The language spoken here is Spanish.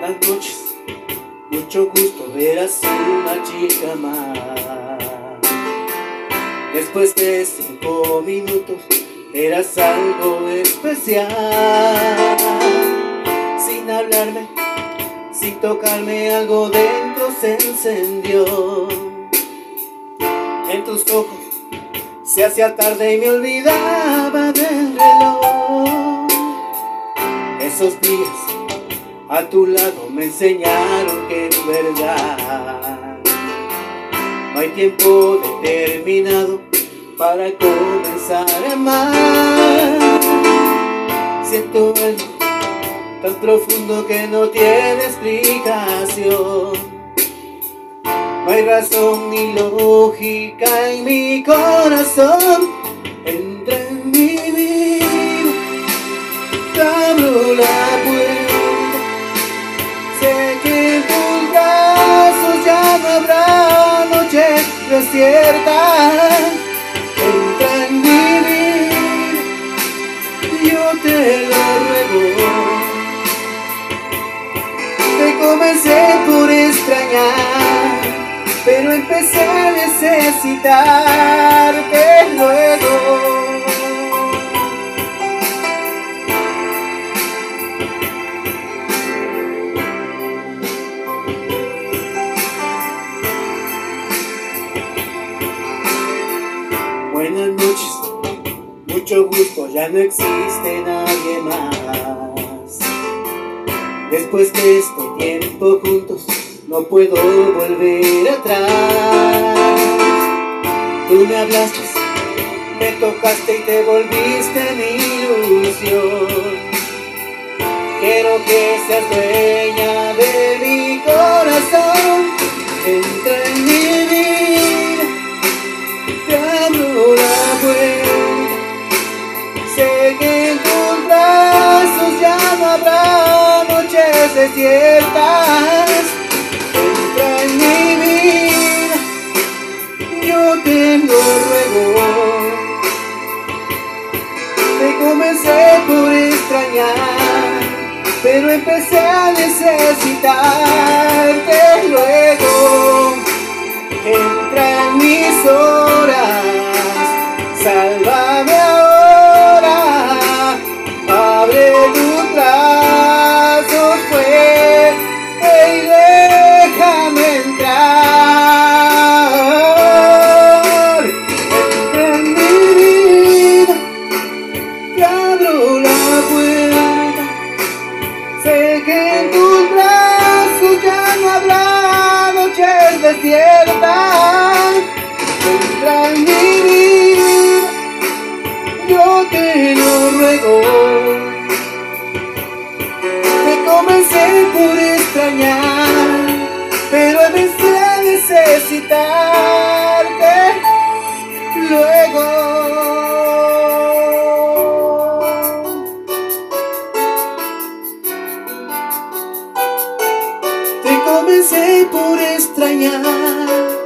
Buenas noches, mucho gusto ver así una chica más. Después de cinco minutos, eras algo especial. Sin hablarme, sin tocarme, algo dentro se encendió. En tus ojos se hacía tarde y me olvidaba del reloj. Esos días a tu lado me enseñaron que es verdad. No hay tiempo determinado para comenzar a amar. Siento algo tan profundo que no tiene explicación. No hay razón ni lógica en mi corazón. Desierta entra en mi vida, yo te lo ruego. Te comencé por extrañar, pero empecé a necesitarte Buenas noches, mucho gusto, ya no existe nadie más. Después de este tiempo juntos, no puedo volver atrás. Tú me hablaste, me tocaste y te volviste mi ilusión. Quiero que seas dueña desiertas. Entra en mi vida, yo te lo ruego. Te comencé por extrañar, pero empecé a necesitarte luego. Entra en mis horas, sálvame desiertas. Entra en mi vida, yo te lo ruego. Te comencé por extrañar, pero a necesitarte comencé por extrañar,